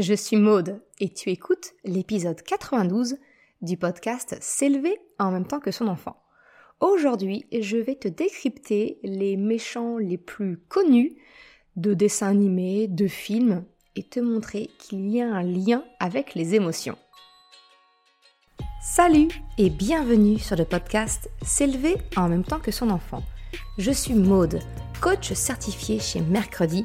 je suis Maude et tu écoutes l'épisode 92 du podcast S'élever en même temps que son enfant. Aujourd'hui, je vais te décrypter les méchants les plus connus de dessins animés, de films et te montrer qu'il y a un lien avec les émotions. Salut et bienvenue sur le podcast S'élever en même temps que son enfant. Je suis Maude, coach certifié chez Mercredi,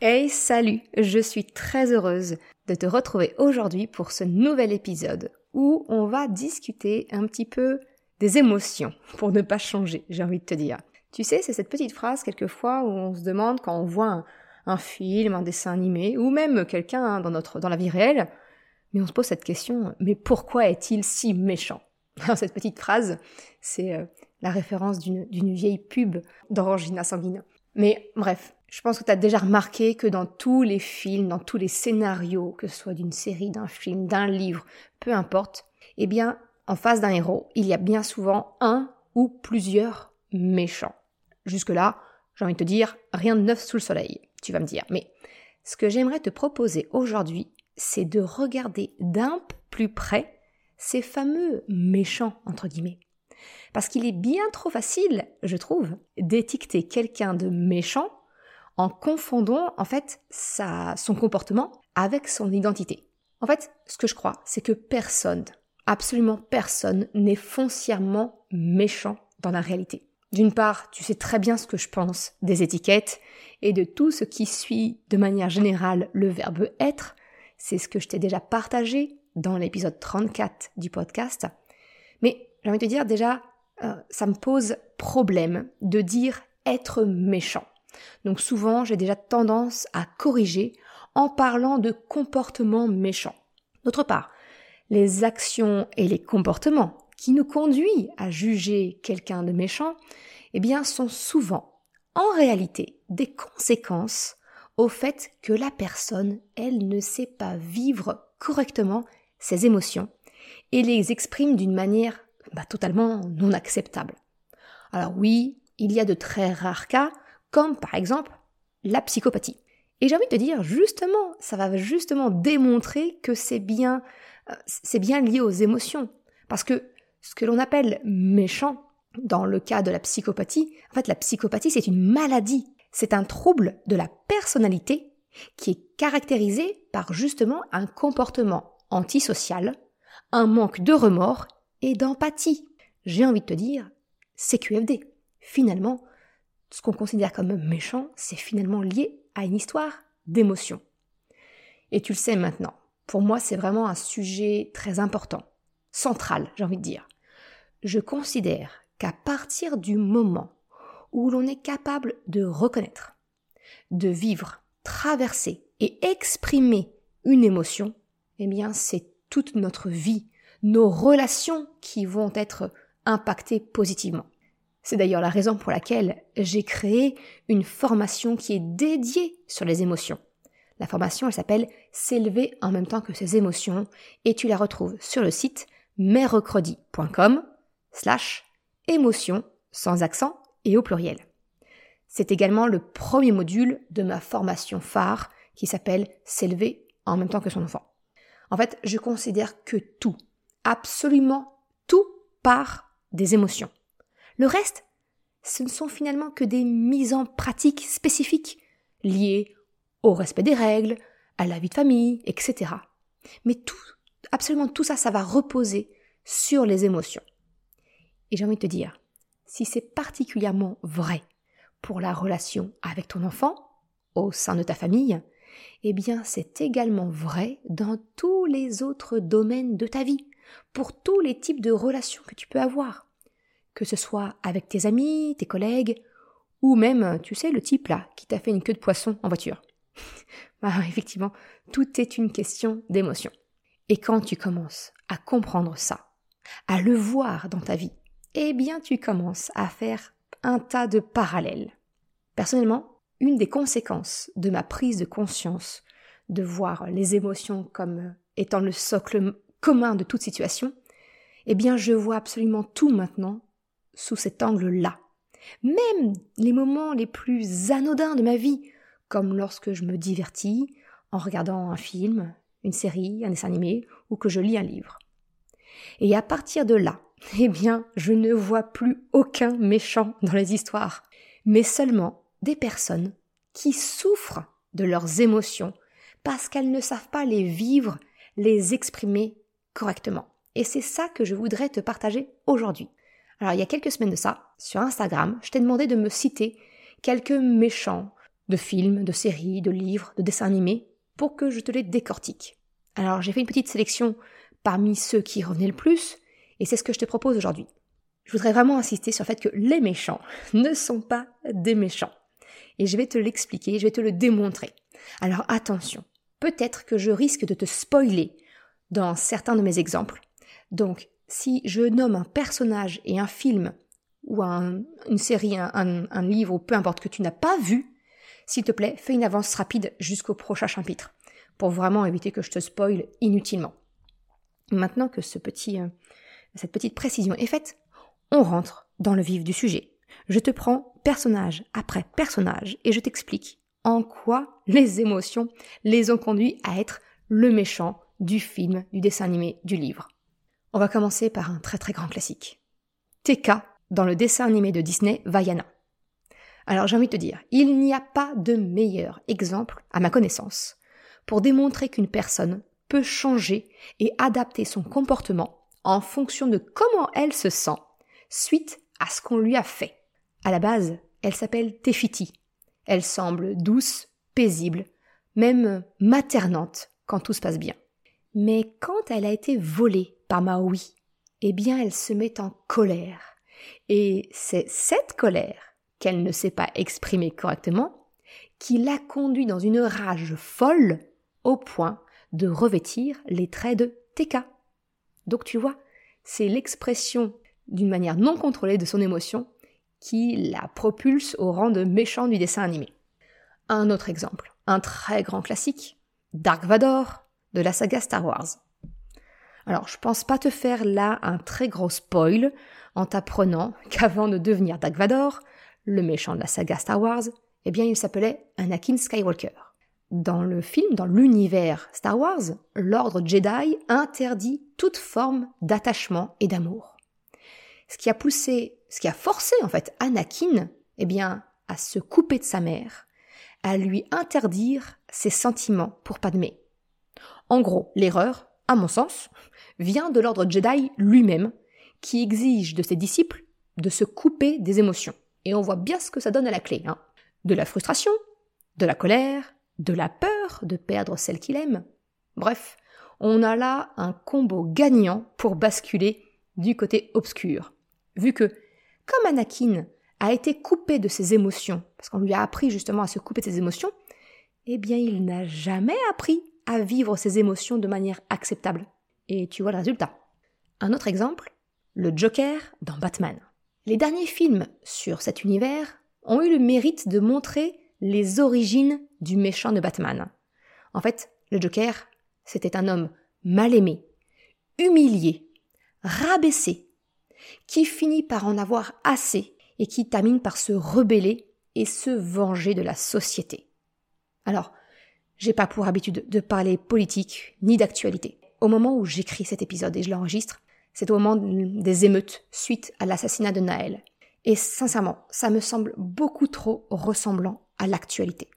Hey salut, je suis très heureuse de te retrouver aujourd'hui pour ce nouvel épisode où on va discuter un petit peu des émotions, pour ne pas changer, j'ai envie de te dire. Tu sais, c'est cette petite phrase quelquefois où on se demande quand on voit un, film, un dessin animé, ou même quelqu'un dans notre, dans la vie réelle, mais on se pose cette question, mais pourquoi est-il si méchant? Cette petite phrase, c'est euh, la référence d'une vieille pub d'Orangina Sanguine. Mais bref, je pense que tu as déjà remarqué que dans tous les films, dans tous les scénarios, que ce soit d'une série, d'un film, d'un livre, peu importe, eh bien, en face d'un héros, il y a bien souvent un ou plusieurs méchants. Jusque-là, j'ai envie de te dire, rien de neuf sous le soleil, tu vas me dire. Mais ce que j'aimerais te proposer aujourd'hui, c'est de regarder d'un peu plus près ces fameux méchants, entre guillemets. Parce qu'il est bien trop facile, je trouve, d'étiqueter quelqu'un de méchant en confondant en fait son comportement avec son identité. En fait, ce que je crois, c'est que personne, absolument personne, n'est foncièrement méchant dans la réalité. D'une part, tu sais très bien ce que je pense des étiquettes et de tout ce qui suit de manière générale le verbe être. C'est ce que je t'ai déjà partagé dans l'épisode 34 du podcast. Mais j'ai envie de te dire déjà, euh, ça me pose problème de dire être méchant. Donc souvent, j'ai déjà tendance à corriger en parlant de comportements méchants. D'autre part, les actions et les comportements qui nous conduisent à juger quelqu'un de méchant, eh bien, sont souvent, en réalité, des conséquences au fait que la personne, elle ne sait pas vivre correctement ses émotions et les exprime d'une manière bah, totalement non acceptable. Alors oui, il y a de très rares cas comme par exemple la psychopathie. Et j'ai envie de te dire, justement, ça va justement démontrer que c'est bien, euh, c'est bien lié aux émotions. Parce que ce que l'on appelle méchant, dans le cas de la psychopathie, en fait, la psychopathie, c'est une maladie. C'est un trouble de la personnalité qui est caractérisé par justement un comportement antisocial, un manque de remords et d'empathie. J'ai envie de te dire, c'est QFD. Finalement, ce qu'on considère comme méchant, c'est finalement lié à une histoire d'émotion. Et tu le sais maintenant, pour moi c'est vraiment un sujet très important, central, j'ai envie de dire. Je considère qu'à partir du moment où l'on est capable de reconnaître, de vivre, traverser et exprimer une émotion, eh bien c'est toute notre vie, nos relations qui vont être impactées positivement. C'est d'ailleurs la raison pour laquelle j'ai créé une formation qui est dédiée sur les émotions. La formation, elle s'appelle S'élever en même temps que ses émotions et tu la retrouves sur le site mercredi.com slash émotion sans accent et au pluriel. C'est également le premier module de ma formation phare qui s'appelle S'élever en même temps que son enfant. En fait, je considère que tout, absolument tout part des émotions. Le reste, ce ne sont finalement que des mises en pratique spécifiques liées au respect des règles, à la vie de famille, etc. Mais tout, absolument tout ça, ça va reposer sur les émotions. Et j'ai envie de te dire, si c'est particulièrement vrai pour la relation avec ton enfant, au sein de ta famille, eh bien c'est également vrai dans tous les autres domaines de ta vie, pour tous les types de relations que tu peux avoir que ce soit avec tes amis, tes collègues, ou même, tu sais, le type là, qui t'a fait une queue de poisson en voiture. bah, effectivement, tout est une question d'émotion. Et quand tu commences à comprendre ça, à le voir dans ta vie, eh bien tu commences à faire un tas de parallèles. Personnellement, une des conséquences de ma prise de conscience de voir les émotions comme étant le socle commun de toute situation, eh bien je vois absolument tout maintenant sous cet angle-là. Même les moments les plus anodins de ma vie, comme lorsque je me divertis en regardant un film, une série, un dessin animé, ou que je lis un livre. Et à partir de là, eh bien, je ne vois plus aucun méchant dans les histoires, mais seulement des personnes qui souffrent de leurs émotions parce qu'elles ne savent pas les vivre, les exprimer correctement. Et c'est ça que je voudrais te partager aujourd'hui. Alors il y a quelques semaines de ça, sur Instagram, je t'ai demandé de me citer quelques méchants de films, de séries, de livres, de dessins animés, pour que je te les décortique. Alors j'ai fait une petite sélection parmi ceux qui revenaient le plus, et c'est ce que je te propose aujourd'hui. Je voudrais vraiment insister sur le fait que les méchants ne sont pas des méchants. Et je vais te l'expliquer, je vais te le démontrer. Alors attention, peut-être que je risque de te spoiler dans certains de mes exemples. Donc, si je nomme un personnage et un film, ou une série, un, livre, ou peu importe que tu n'as pas vu, s'il te plaît, fais une avance rapide jusqu'au prochain chapitre, pour vraiment éviter que je te spoile inutilement. Maintenant que euh, cette petite précision est faite, on rentre dans le vif du sujet. Je te prends personnage après personnage et je t'explique en quoi les émotions les ont conduits à être le méchant du film, du dessin animé, du livre. On va commencer par un très très grand classique. TK dans le dessin animé de Disney Vaiana. Alors j'ai envie de te dire, il n'y a pas de meilleur exemple, à ma connaissance, pour démontrer qu'une personne peut changer et adapter son comportement en fonction de comment elle se sent suite à ce qu'on lui a fait. À la base, elle s'appelle Tefiti. Elle semble douce, paisible, même maternante quand tout se passe bien. Mais quand elle a été volée par Maui, eh bien elle se met en colère. Et c'est cette colère qu'elle ne sait pas exprimer correctement qui l'a conduit dans une rage folle au point de revêtir les traits de TK. Donc tu vois, c'est l'expression d'une manière non contrôlée de son émotion qui la propulse au rang de méchant du dessin animé. Un autre exemple, un très grand classique, Dark Vador de la saga Star Wars. Alors, je pense pas te faire là un très gros spoil en t'apprenant qu'avant de devenir Dark Vador, le méchant de la saga Star Wars, eh bien, il s'appelait Anakin Skywalker. Dans le film, dans l'univers Star Wars, l'ordre Jedi interdit toute forme d'attachement et d'amour. Ce qui a poussé, ce qui a forcé en fait Anakin, eh bien, à se couper de sa mère, à lui interdire ses sentiments pour Padmé. En gros, l'erreur, à mon sens, vient de l'ordre Jedi lui-même, qui exige de ses disciples de se couper des émotions. Et on voit bien ce que ça donne à la clé. Hein. De la frustration, de la colère, de la peur de perdre celle qu'il aime. Bref, on a là un combo gagnant pour basculer du côté obscur. Vu que, comme Anakin a été coupé de ses émotions, parce qu'on lui a appris justement à se couper de ses émotions, eh bien il n'a jamais appris à vivre ses émotions de manière acceptable. Et tu vois le résultat. Un autre exemple, le Joker dans Batman. Les derniers films sur cet univers ont eu le mérite de montrer les origines du méchant de Batman. En fait, le Joker, c'était un homme mal aimé, humilié, rabaissé, qui finit par en avoir assez et qui termine par se rebeller et se venger de la société. Alors, j'ai pas pour habitude de parler politique ni d'actualité. Au moment où j'écris cet épisode et je l'enregistre, c'est au moment des émeutes suite à l'assassinat de Naël. Et sincèrement, ça me semble beaucoup trop ressemblant à l'actualité.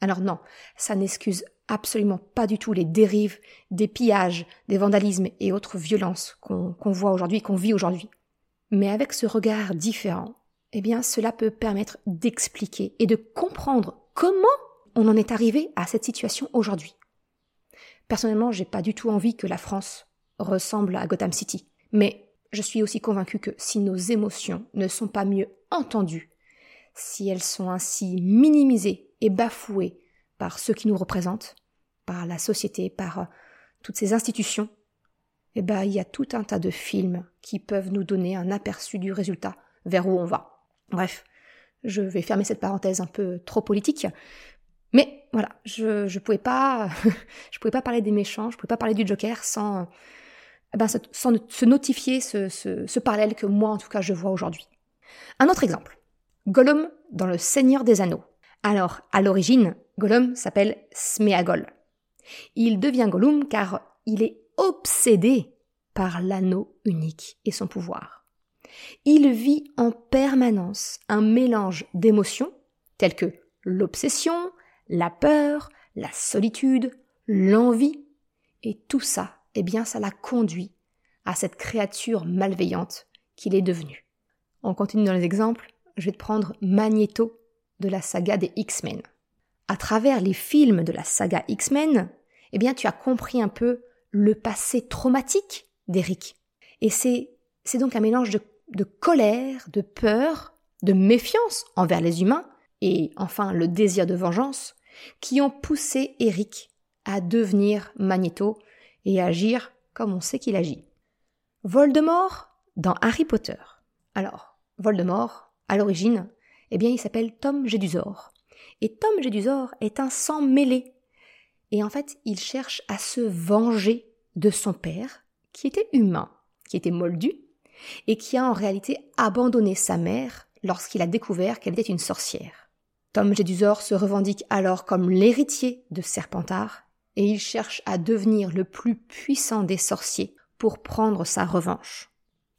Alors non, ça n'excuse absolument pas du tout les dérives, des pillages, des vandalismes et autres violences qu'on voit aujourd'hui, qu'on vit aujourd'hui. Mais avec ce regard différent, eh bien cela peut permettre d'expliquer et de comprendre comment on en est arrivé à cette situation aujourd'hui. Personnellement, j'ai pas du tout envie que la France ressemble à Gotham City. Mais je suis aussi convaincue que si nos émotions ne sont pas mieux entendues, si elles sont ainsi minimisées et bafouées par ceux qui nous représentent, par la société, par euh, toutes ces institutions, eh ben, il y a tout un tas de films qui peuvent nous donner un aperçu du résultat vers où on va. Bref, je vais fermer cette parenthèse un peu trop politique. Mais voilà, je je pouvais pas je pouvais pas parler des méchants, je pouvais pas parler du Joker sans eh ben, sans se notifier ce, ce, ce parallèle que moi en tout cas je vois aujourd'hui. Un autre exemple. Gollum dans le Seigneur des Anneaux. Alors, à l'origine, Gollum s'appelle Sméagol. Il devient Gollum car il est obsédé par l'anneau unique et son pouvoir. Il vit en permanence un mélange d'émotions telles que l'obsession, la peur, la solitude, l'envie, et tout ça, eh bien, ça l'a conduit à cette créature malveillante qu'il est devenu. On continue dans les exemples. Je vais te prendre Magneto de la saga des X-Men. À travers les films de la saga X-Men, eh bien, tu as compris un peu le passé traumatique d'Eric. Et c'est, donc un mélange de, de colère, de peur, de méfiance envers les humains, et enfin le désir de vengeance, qui ont poussé Eric à devenir Magneto et agir comme on sait qu'il agit. Voldemort dans Harry Potter. Alors, Voldemort, à l'origine, eh bien, il s'appelle Tom Jedusor. Et Tom Jedusor est un sang mêlé. Et en fait, il cherche à se venger de son père, qui était humain, qui était moldu, et qui a en réalité abandonné sa mère lorsqu'il a découvert qu'elle était une sorcière. Tom Jedusor se revendique alors comme l'héritier de Serpentard, et il cherche à devenir le plus puissant des sorciers pour prendre sa revanche.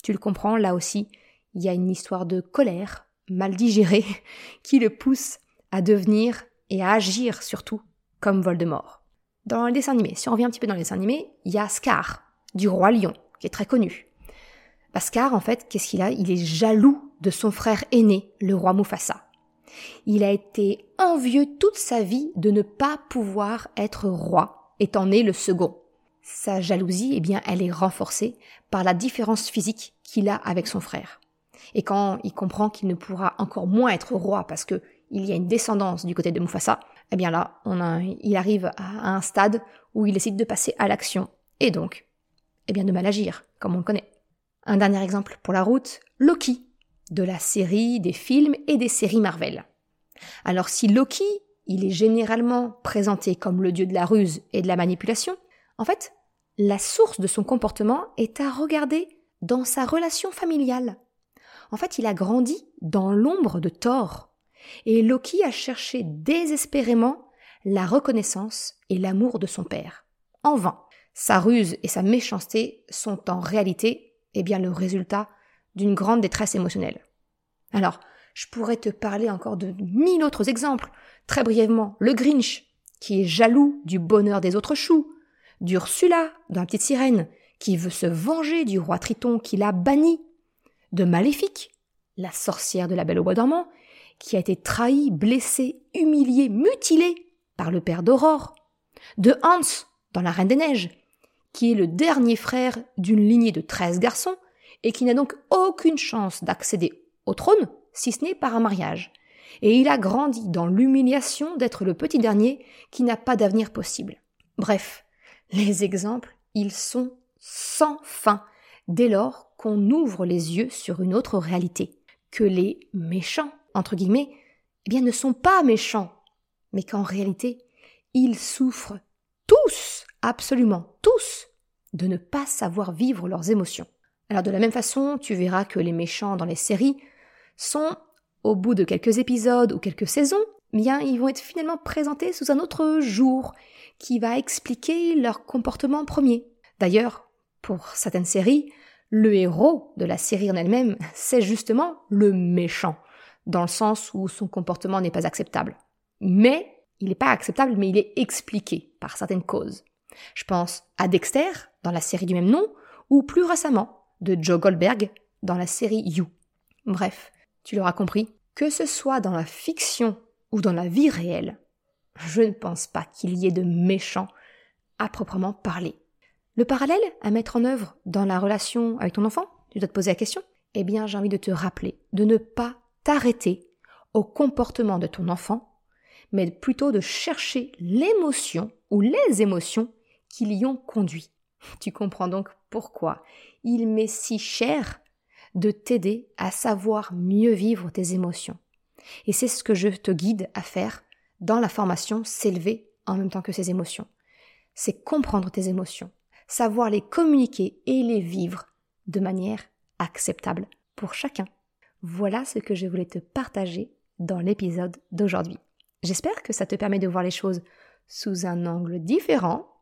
Tu le comprends, là aussi, il y a une histoire de colère, mal digérée, qui le pousse à devenir et à agir surtout comme Voldemort. Dans le dessin animé, si on revient un petit peu dans le dessin animé, il y a Scar, du roi lion, qui est très connu. Bah, Scar, en fait, qu'est-ce qu'il a? Il est jaloux de son frère aîné, le roi Mufasa. Il a été envieux toute sa vie de ne pas pouvoir être roi, étant né le second. Sa jalousie, eh bien, elle est renforcée par la différence physique qu'il a avec son frère. Et quand il comprend qu'il ne pourra encore moins être roi parce que il y a une descendance du côté de Mufasa, eh bien là, il arrive à un stade où il décide de passer à l'action et donc, eh bien, de mal agir, comme on le connaît. Un dernier exemple pour la route, Loki, de la série, des films et des séries Marvel. Alors si Loki, il est généralement présenté comme le dieu de la ruse et de la manipulation, en fait, la source de son comportement est à regarder dans sa relation familiale. En fait, il a grandi dans l'ombre de Thor, et Loki a cherché désespérément la reconnaissance et l'amour de son père. En vain. Sa ruse et sa méchanceté sont en réalité, eh bien, le résultat d'une grande détresse émotionnelle. Alors, je pourrais te parler encore de mille autres exemples. Très brièvement, le Grinch, qui est jaloux du bonheur des autres choux, d'Ursula, dans la petite sirène, qui veut se venger du roi Triton qui l'a banni, de Maléfique, la sorcière de la Belle au Bois dormant, qui a été trahie, blessée, humiliée, mutilée par le père d'Aurore, de Hans, dans La Reine des Neiges, qui est le dernier frère d'une lignée de treize garçons, et qui n'a donc aucune chance d'accéder au trône, si ce n'est par un mariage. Et il a grandi dans l'humiliation d'être le petit dernier qui n'a pas d'avenir possible. Bref, les exemples, ils sont sans fin dès lors qu'on ouvre les yeux sur une autre réalité, que les méchants, entre guillemets, eh bien ne sont pas méchants, mais qu'en réalité, ils souffrent tous, absolument tous, de ne pas savoir vivre leurs émotions. Alors de la même façon, tu verras que les méchants dans les séries sont, au bout de quelques épisodes ou quelques saisons, bien ils vont être finalement présentés sous un autre jour qui va expliquer leur comportement premier. D'ailleurs, pour certaines séries, le héros de la série en elle-même, c'est justement le méchant, dans le sens où son comportement n'est pas acceptable. Mais il n'est pas acceptable, mais il est expliqué par certaines causes. Je pense à Dexter, dans la série du même nom, ou plus récemment, de Joe Goldberg dans la série You. Bref, tu l'auras compris, que ce soit dans la fiction ou dans la vie réelle, je ne pense pas qu'il y ait de méchants à proprement parler. Le parallèle à mettre en œuvre dans la relation avec ton enfant, tu dois te poser la question, eh bien j'ai envie de te rappeler de ne pas t'arrêter au comportement de ton enfant, mais plutôt de chercher l'émotion ou les émotions qui l'y ont conduit. Tu comprends donc pourquoi il m'est si cher de t'aider à savoir mieux vivre tes émotions. Et c'est ce que je te guide à faire dans la formation S'élever en même temps que ses émotions. C'est comprendre tes émotions, savoir les communiquer et les vivre de manière acceptable pour chacun. Voilà ce que je voulais te partager dans l'épisode d'aujourd'hui. J'espère que ça te permet de voir les choses sous un angle différent,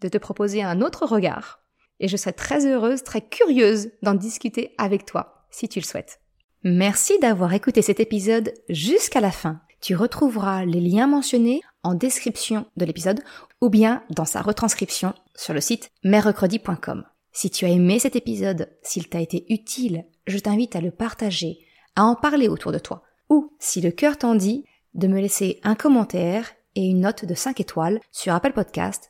de te proposer un autre regard, et je serai très heureuse, très curieuse d'en discuter avec toi, si tu le souhaites. Merci d'avoir écouté cet épisode jusqu'à la fin. Tu retrouveras les liens mentionnés en description de l'épisode ou bien dans sa retranscription sur le site merrecredi.com. Si tu as aimé cet épisode, s'il t'a été utile, je t'invite à le partager, à en parler autour de toi. Ou, si le cœur t'en dit, de me laisser un commentaire et une note de 5 étoiles sur Apple Podcast